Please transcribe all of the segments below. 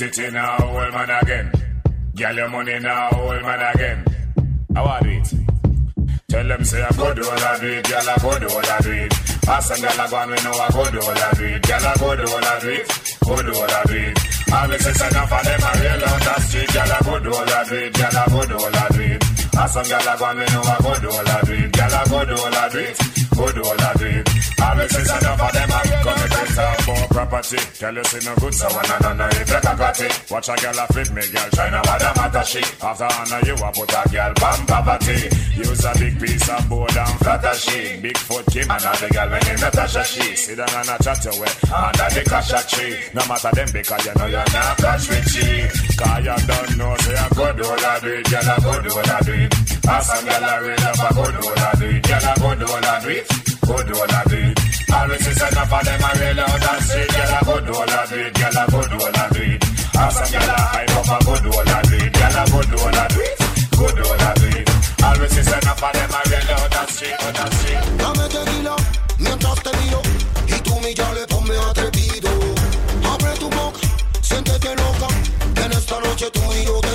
Titty now, old man again. Get your money now, old man again. How are it? Tell them say I go do all I do it, girl I go do all I do it. Ask some girl I go and we know I go do all I do it, girl I go do all I do it, go do all I do it. All the sex enough of them I real on the street, girl I go do all I do it, girl I go do all I do it. Ask some girl I go and we know I go do all I do it, girl I go do all I do it, go do all I do it. All the sex enough of them I come to talk for property. Tell you see no good, so one none if you got it. Watch a girl a fit me, girl now what the matter she. After honor you a put a girl bam poverty. Use a big piece of board and flatter she. Big foot Kim and the girl when in Natasha she. Sit down and a chat your way under the cash tree. No matter them because you know you're not cash with she. Cause you don't know say I go do all I do girl I go do all as a gal a real up a good old a do it. Gal a good old a do it. Good old a do it. Always is enough of them a real out and street. Gal a good old a do it. Gal a good old a do it. Pass a gal a hype up a good old a do it. Gal a good old a do it. Good old a do it. Always is enough of them a real out and street. Out and street. Dame tequila mientras te miro y tú mi ya le ponme atrevido. Abre tu boca, siéntete loca. En esta noche tú y yo te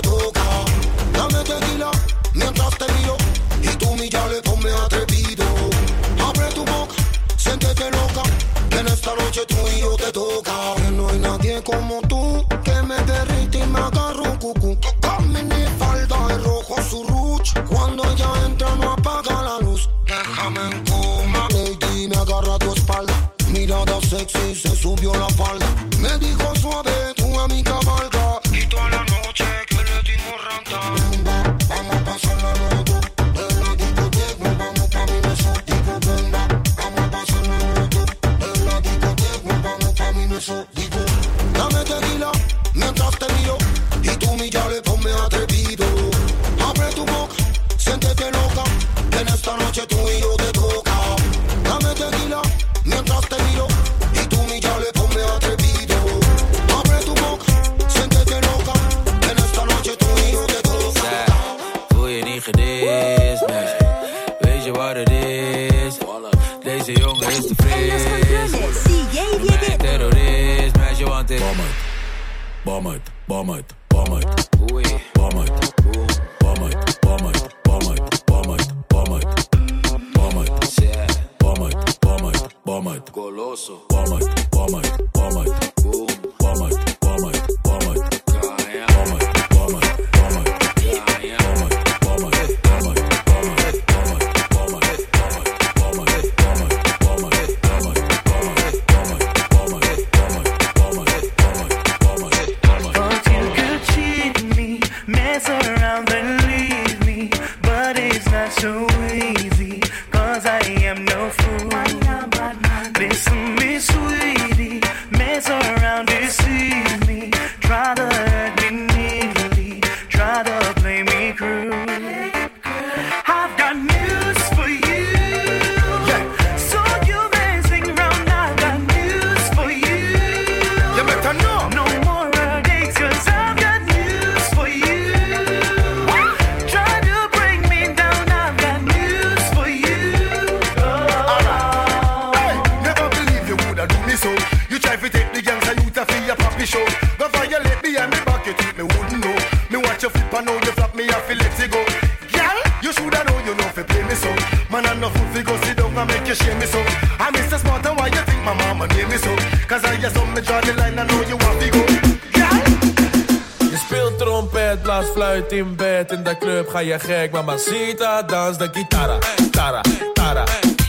toca. No hay nadie como tú empiezo, digo, dame tequila mientras te ga je gek, mamacita, dans de guitarra. Tara, tara,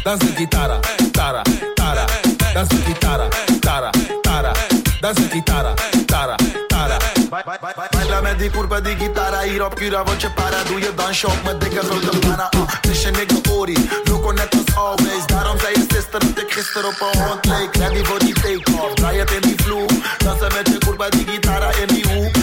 dans de guitarra. Tara, tara, dans de guitarra. Tara, tara, danza chitarra, tara, tara. Baila die curva di chitarra, hier op Cura wat je para Doe je dansje op met dikke grote pana uh, Dus je nigga Ori, loco net als always Daarom zei je sister dat ik gisteren op een hond leek Ready voor die take-off, draai het in die vloer Dansen met je curva die gitara in die hoek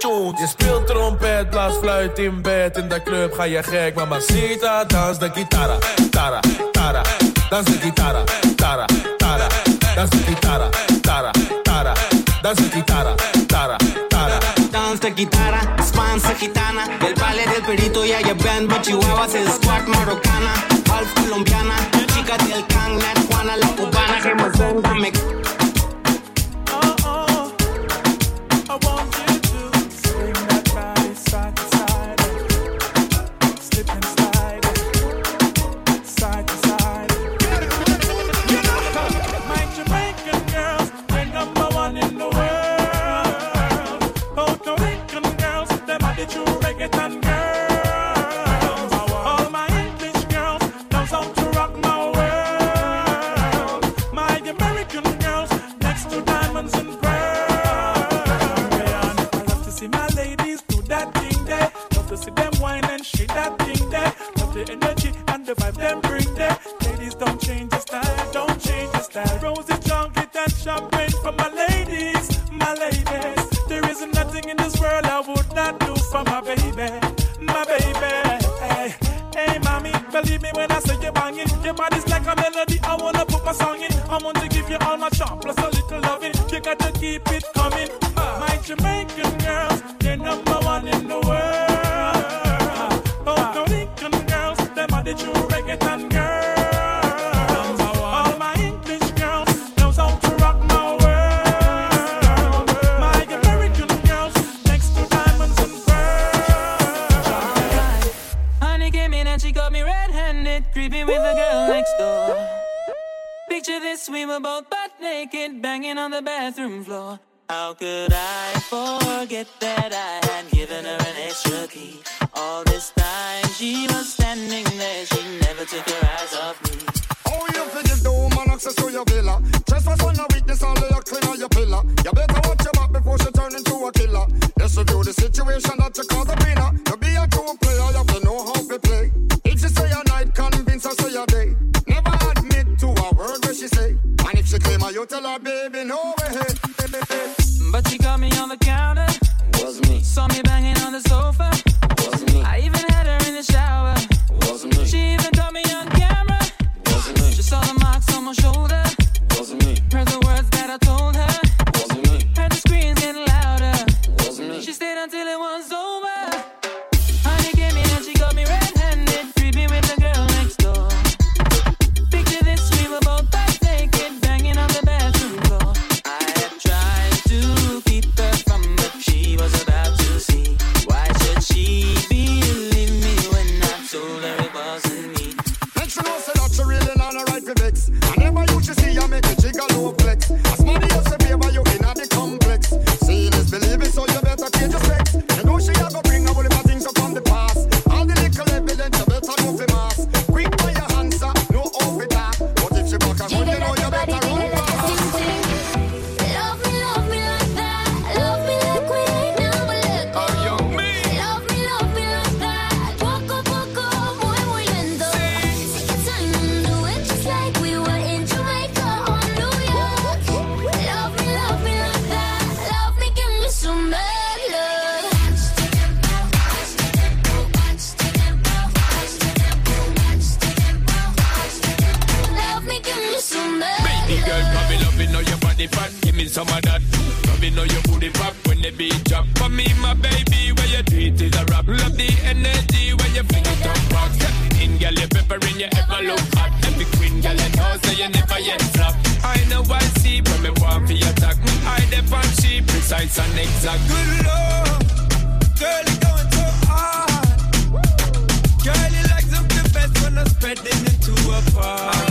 tunes Je speelt trompet, blaas fluit in bed. In de club ga je gek, mamacita Dans de gitara, tara, tara. Dans de gitara, tara, tara. Dans de gitara, tara, tara. Dans de gitara, tara, tara. Dans de guitarra, espanza gitana. Del ballet del perito y ella band Chihuahuas es squad marocana Half colombiana, chica del can Nat Juana, la cubana. Que me got to keep it coming. My Jamaican girls, they're number one in the world. Puerto Rican girls, them are the true reggaeton girls. All my English girls to rock my world. My American girls, next to diamonds and pearls. Honey came in and she me red-handed, creeping with the girl next door. Picture this, we were both naked, banging on the bathroom floor. How could I forget that I had given her an extra key? All this time she was standing there, she never took her eyes off me. Oh, you forgive the woman access to your villa. Trespass on a witness all your clean on your pillar. You better watch your back before she turn into a killer. Yes, will do the situation that you call the winner. You be You tell her, baby, no way. But she got me on the counter. Was me. Saw me banging get flop. I know I see when me want to attack. I depend she precise and exact. Good lord, girl, you going so hard. Girl, you like them the best when I'm spreading it to a part.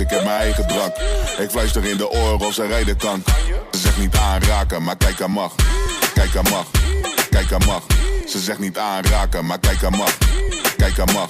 Ik heb mijn eigen drank. Ik fluister in de oren of ze rijden kan. Ze zegt niet aanraken, maar kijk aan mag. Kijk aan mag, kijk aan mag. Ze zegt niet aanraken, maar kijk mag. Kijk aan mag,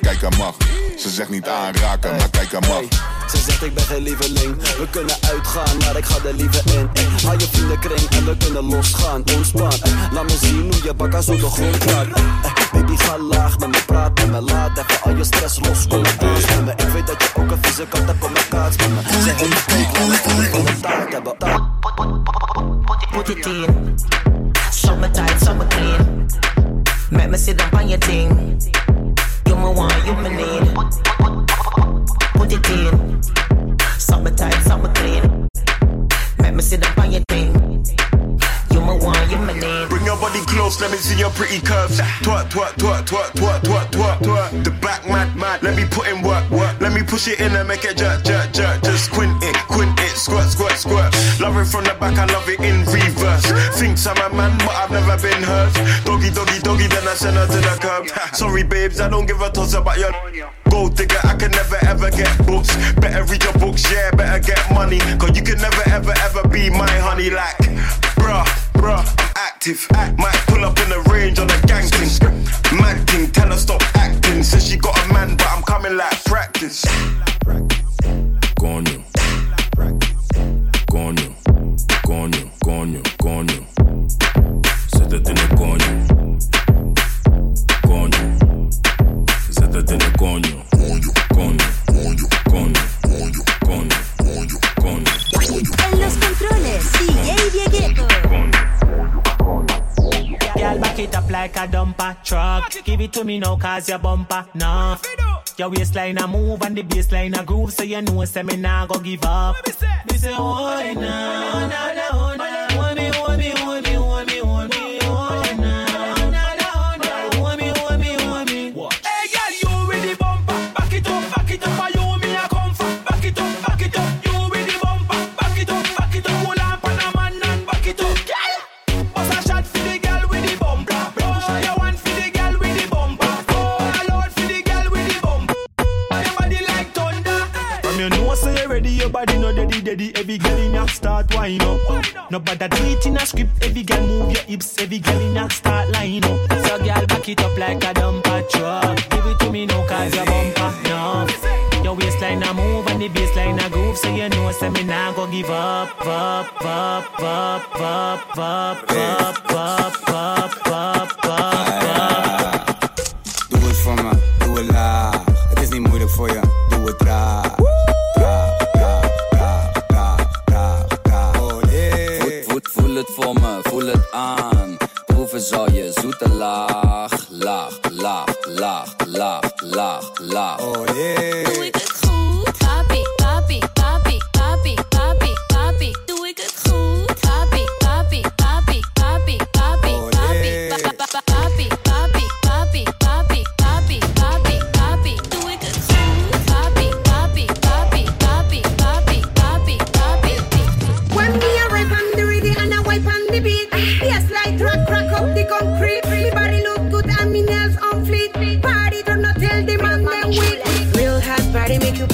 kijk aan mag. Ze zegt niet aanraken, maar kijk mag. Ze zegt ik ben geen lieveling We kunnen uitgaan, maar ik ga er liever in Ey, Haal je vriendenkring en we kunnen losgaan Ontspan, laat me zien hoe je bakka zo de grond raakt Baby ga laag met me praten me Laat even al je stress los, kom maar dans met me Ik weet dat je ook een vieze kat hebt, kom maar kaats met me Zeg ik kijk, laat me even een taart hebben. Put it in. Summer tight, summer clean. Make me down on your thing. You my one, you my need. Put it in. Summer tight, summer clean. Make me sit down on your body close, let me see your pretty curves. Twerk, twerk, twerk, twerk, twerk, twerk, twerk, twerk. The back mad, mad. Let me put in work, work. Let me push it in and make it jerk, jerk, jerk. Just quint it, quint it, squirt, squirt, squirt. Love it from the back, I love it in reverse. Thinks I'm a man, but I've never been hurt. Doggy, doggy, doggy, then I send her to the curb. Sorry, babes, I don't give a toss about your gold digger. I can never ever get books. Better read your books, yeah, better get money. Cause you can never ever ever be my honey. Like, bruh, bruh, active. Might pull up in the range on a gang. Mad thing, tell her stop acting. Says she got a man, but I'm coming like practice. Coño. like a dumper truck. Give it to me now, cause your bumper. Nah. Your waistline a move and the baseline a groove, so you know, say me nah go give up. Me say, oh, nah. Oh, oh,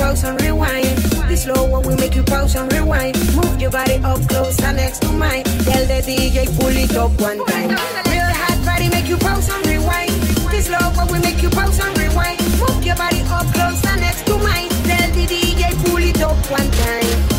pause and rewind. This slow one will make you pause and rewind. Move your body up close and next to mine. Tell the DJ pull it up one time. Real hot body make you pause and rewind. This slow one will make you pause and rewind. Move your body up close and next to mine. Tell the DJ pull it up one time.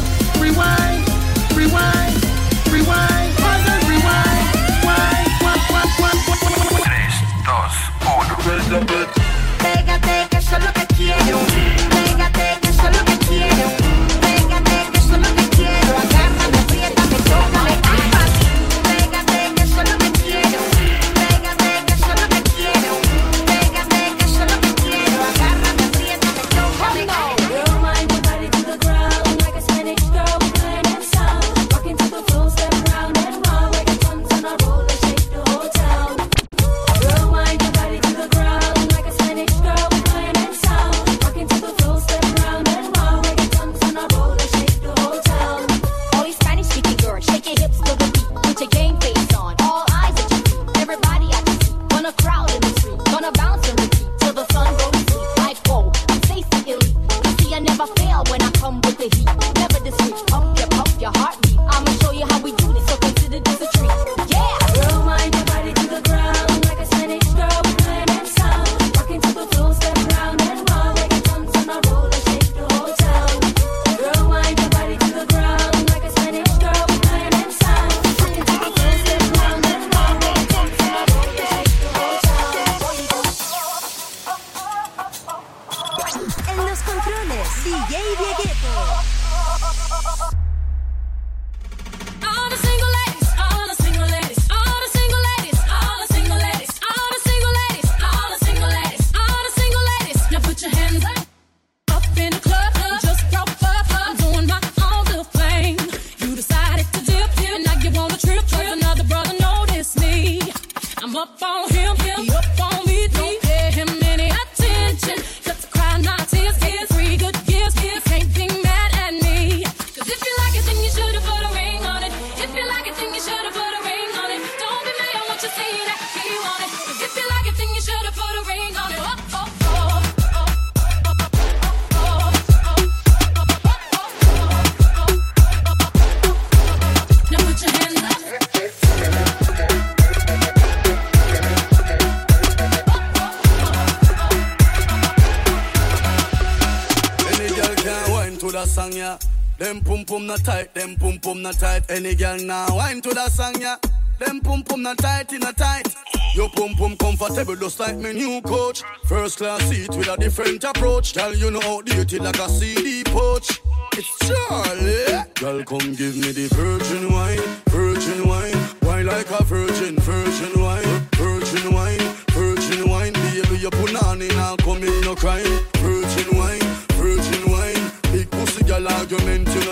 Them pum pum not tight, them pum pum not tight. Any girl now wine to that song, yeah. Them pum pum not tight, in a tight. Your pum pum comfortable, just like my new coach. First class seat with a different approach. Tell you no outdated like a CD poach. It's Charlie. Girl, come give me the virgin wine, virgin wine. Wine like a virgin, virgin wine, virgin wine, virgin wine. Baby, your punani now come in no crime.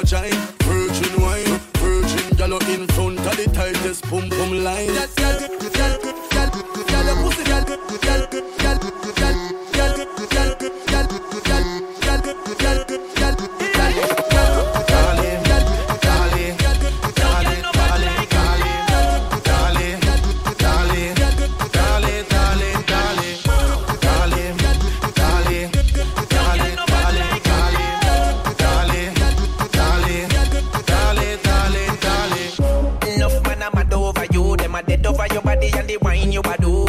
vagina. Virgin wine, virgin yellow in front of the tightest pum pum line. Yes, yes. Them a dead over your body and the wine you a do.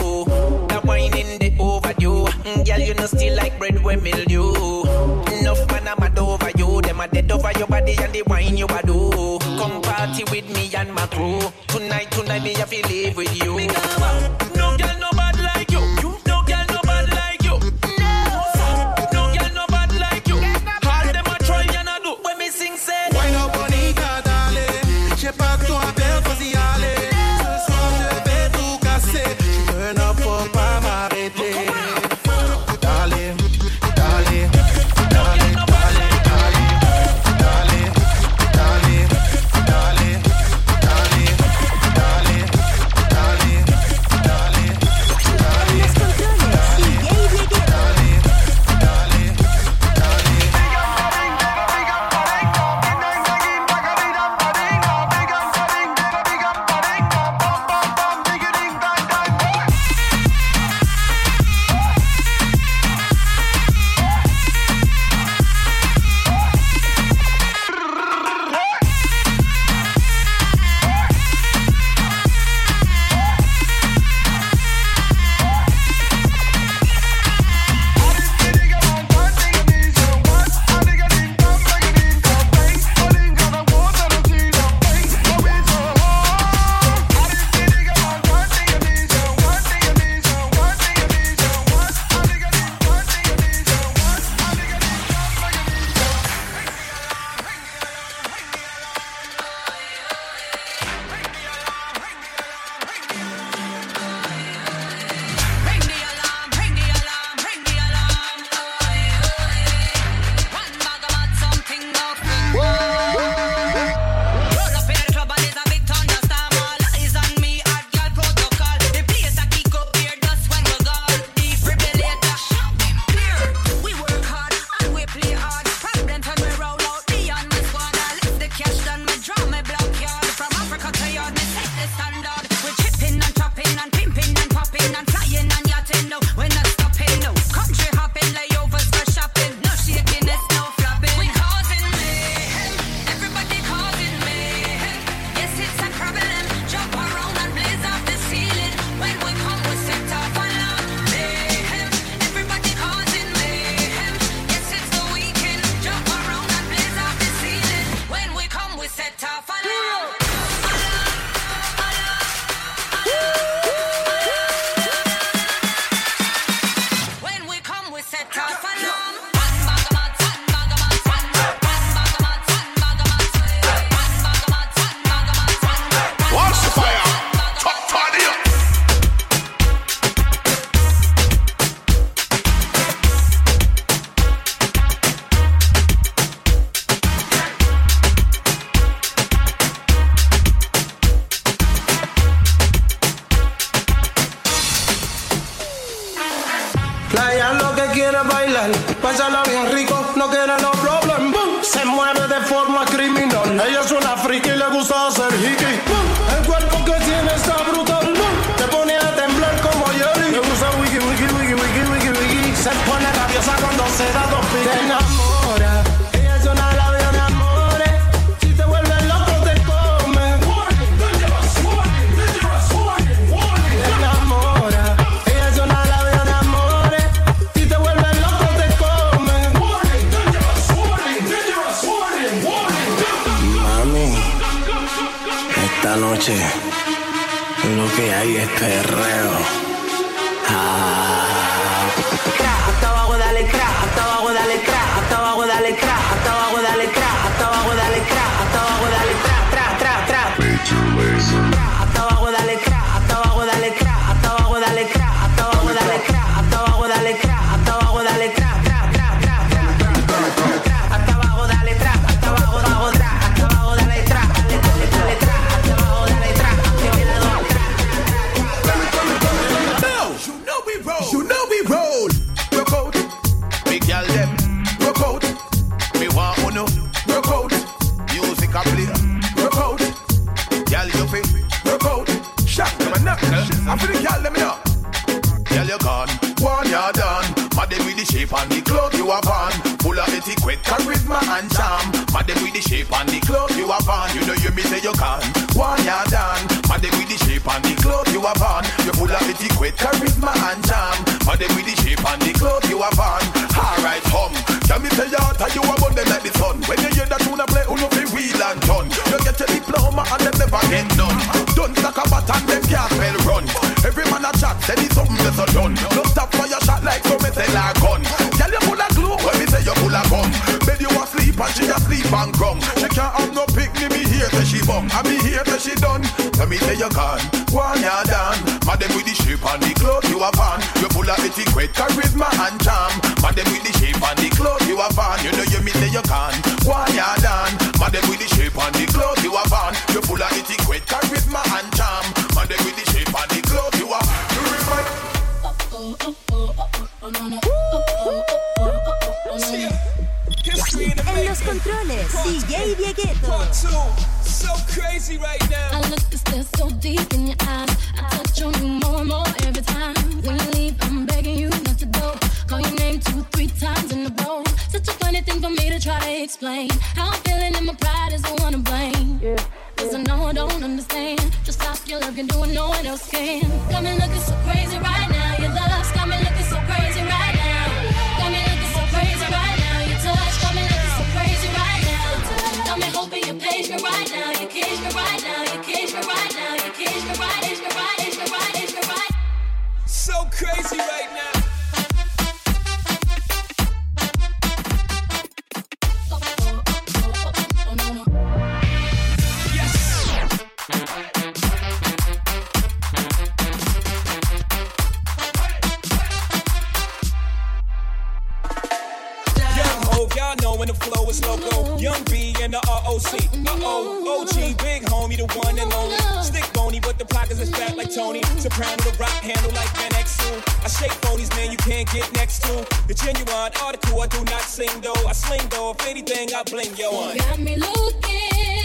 That wine in the overdue. Mm, girl, you know still like bread with mildew. Enough man I'm mad over you. Them a dead over your body and the wine you a. Come party with me and my crew. Tonight, tonight me have to live with you. Bum. And me here till she done. Tell me say you can, one you done. Madam with the shape and the clothes you have on. You full of etiquette, charisma and charm. Madam with the shape and the clothes you have on. You know you me say you can, one done. Madam with the shape and the clothes you have on. You full of etiquette, charisma and charm. Madam with the shape and the clothes you have. You remind En los controles, DJ Dieghetto. So crazy right now. I look to stare so deep in your eyes. I touch on you more and more every time. When you leave, I'm begging you not to go. Call your name two, three times in a row. Such a funny thing for me to try to explain. How I'm feeling and my pride is the one to blame. Cause I know I don't understand. Just stop your love and do what no one else can. When the flow is loco. Young B and the ROC. Uh oh, OG, big homie, the one and only. Stick bony, but the pockets is fat like Tony. Soprano, the Roc handle like Van Exel. I shake phonies, man, you can't get next to. The genuine article, I do not sing though. I sling though, if anything, I bling yo on. Got me looking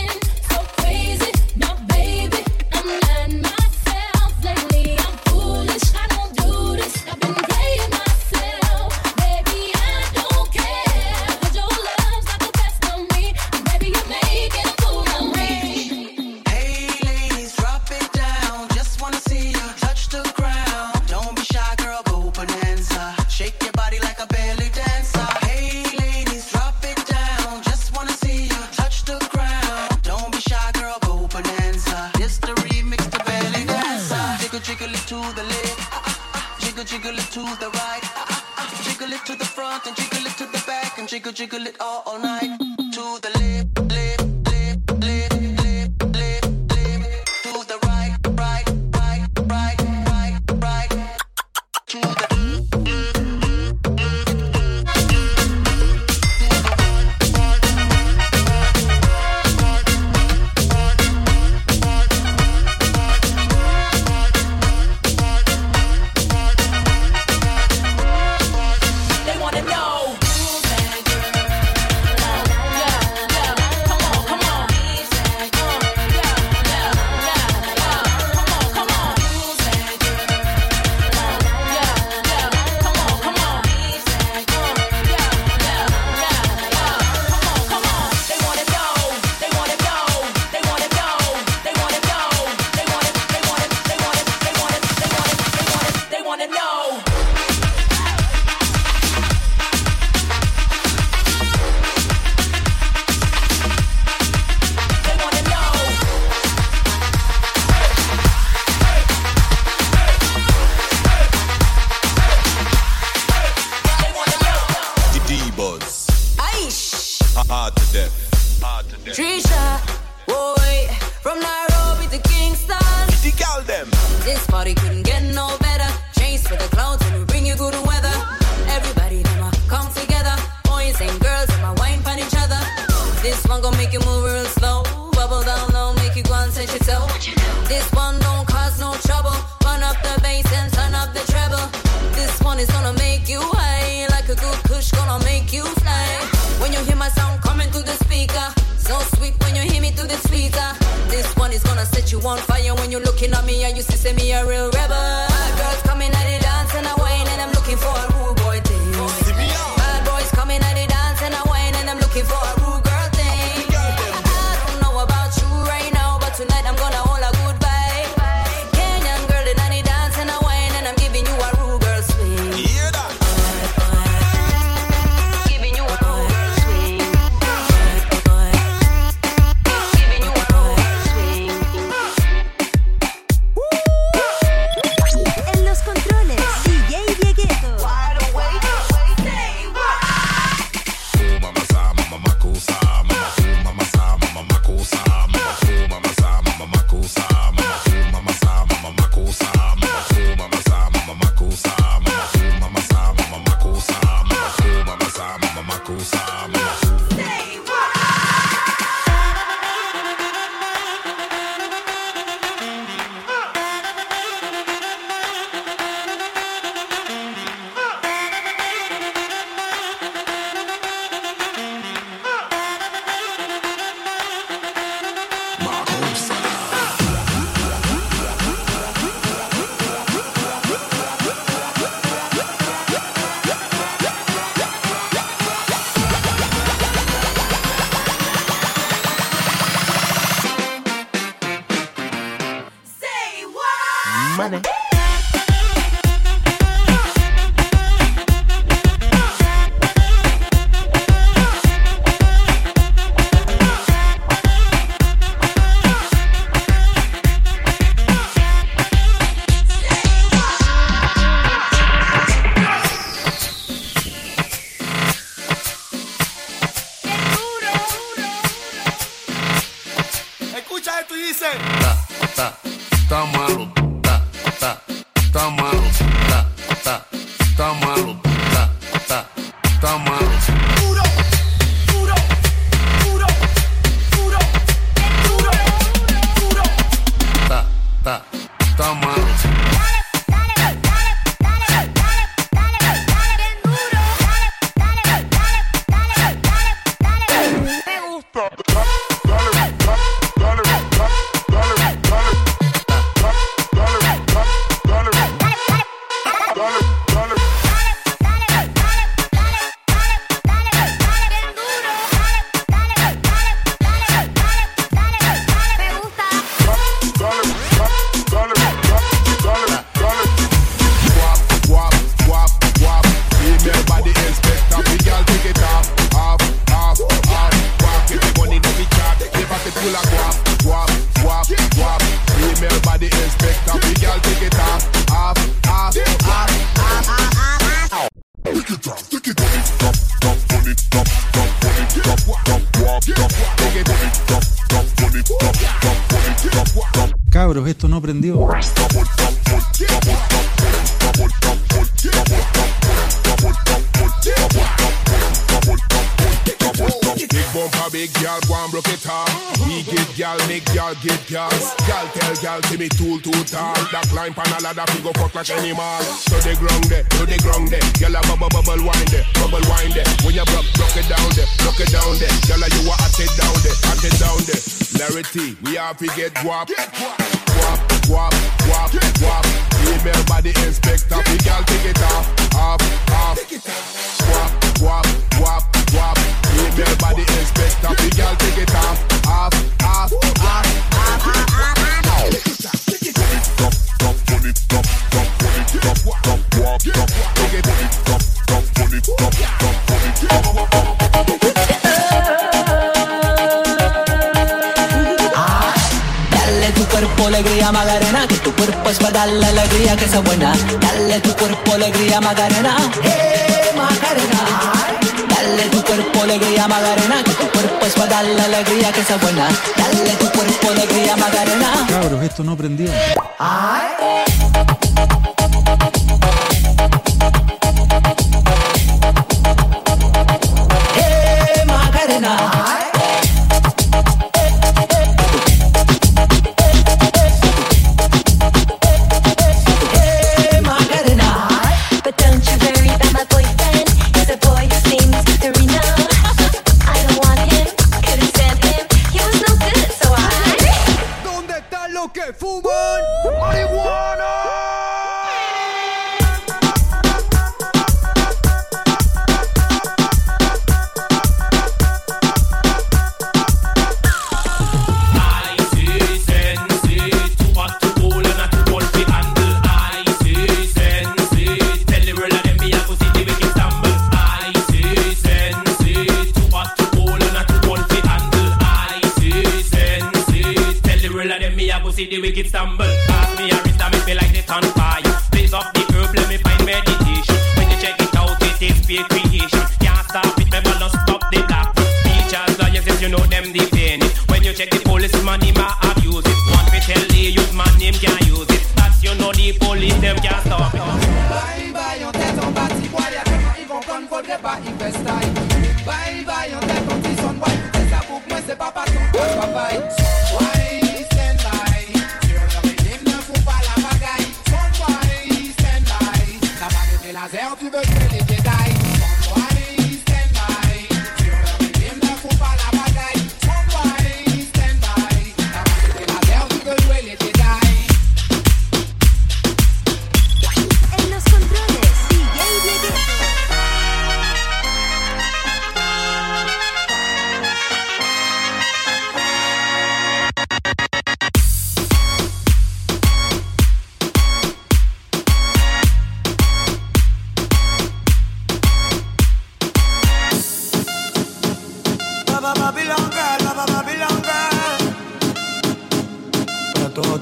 you on fire when you looking at me and you see, say me a real rebel. Dale alegría que sea buena. Dale tu cuerpo alegría, Macarena. ¡Eh, Macarena! Dale tu cuerpo alegría, Macarena, que tu cuerpo es para dar la alegría que sea buena. Dale tu cuerpo alegría, Macarena. Cabros, esto no prendió. Ay.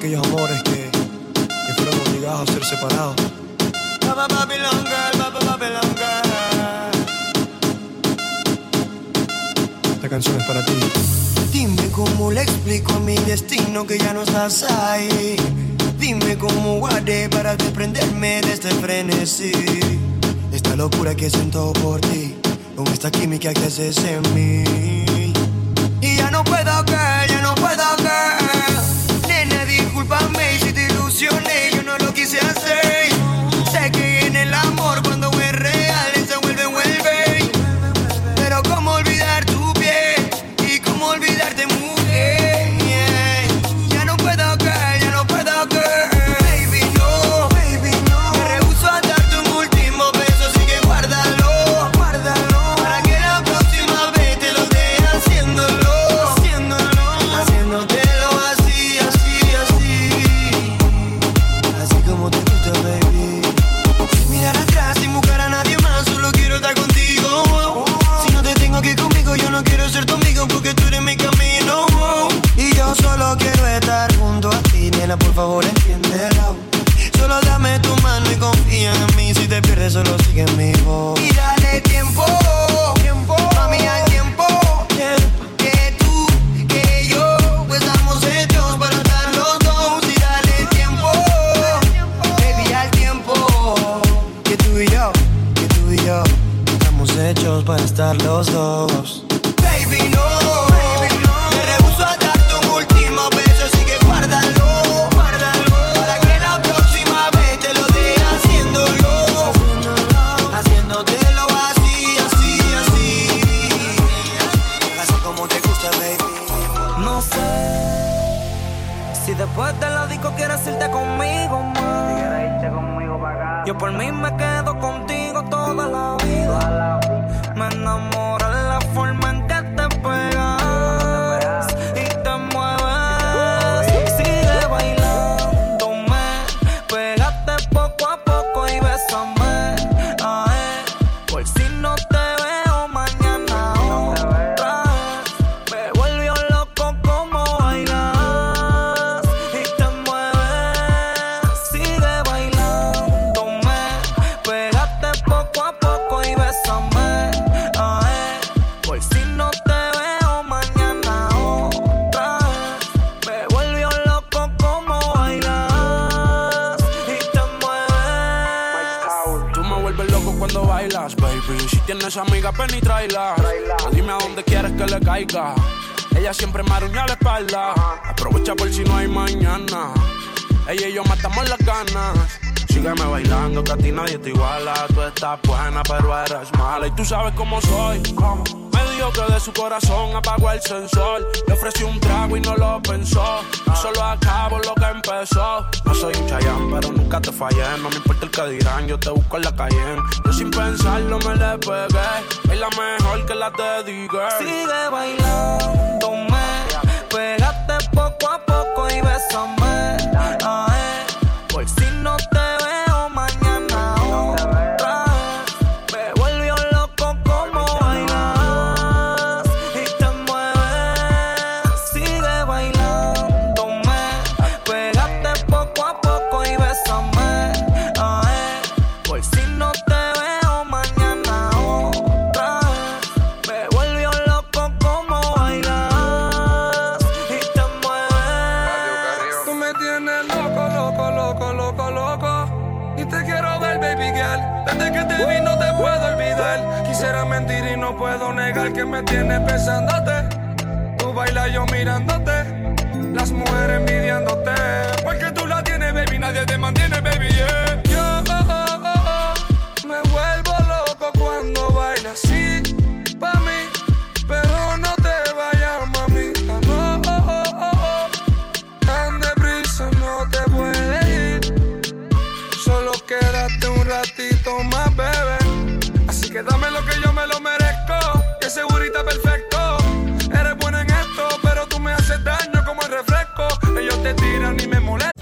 aquellos amores que, que fueron obligados a ser separados. Papa Babylon Girl, Papa Babylon Girl. Esta canción es para ti. Dime cómo le explico a mi destino que ya no estás ahí. Dime cómo guardé para desprenderme de este frenesí. Esta locura que siento por ti, con esta química que haces en mí. Por favor, entiéndelo. Solo dame tu mano y confía en mí. Si te pierdes, solo sigue mi voz. Dime a dónde quieres que le caiga. Ella siempre me aruña la espalda. Aprovecha por si no hay mañana. Ella y yo matamos las ganas. Sígueme bailando, que a ti nadie te iguala. Tú estás buena, pero eres mala. Y tú sabes cómo soy. Me que de su corazón apagó el sensor. Le ofrecí un trago y no lo pensó. Yo solo acabo lo que empezó. No soy un chayán, pero nunca te fallé. No me importa el que dirán, yo te busco en la calle. Yo sin pensarlo me le pegué. Es la mejor que la dediqué. Sigue bailándome, pégate poco a poco y bésame. Ay, por si no te Vi no te puedo olvidar. Quisiera mentir y no puedo negar que me tienes pensándote. Tú bailas yo mirándote. Las mujeres envidiándote. Porque tú la tienes, baby. Nadie te mantiene,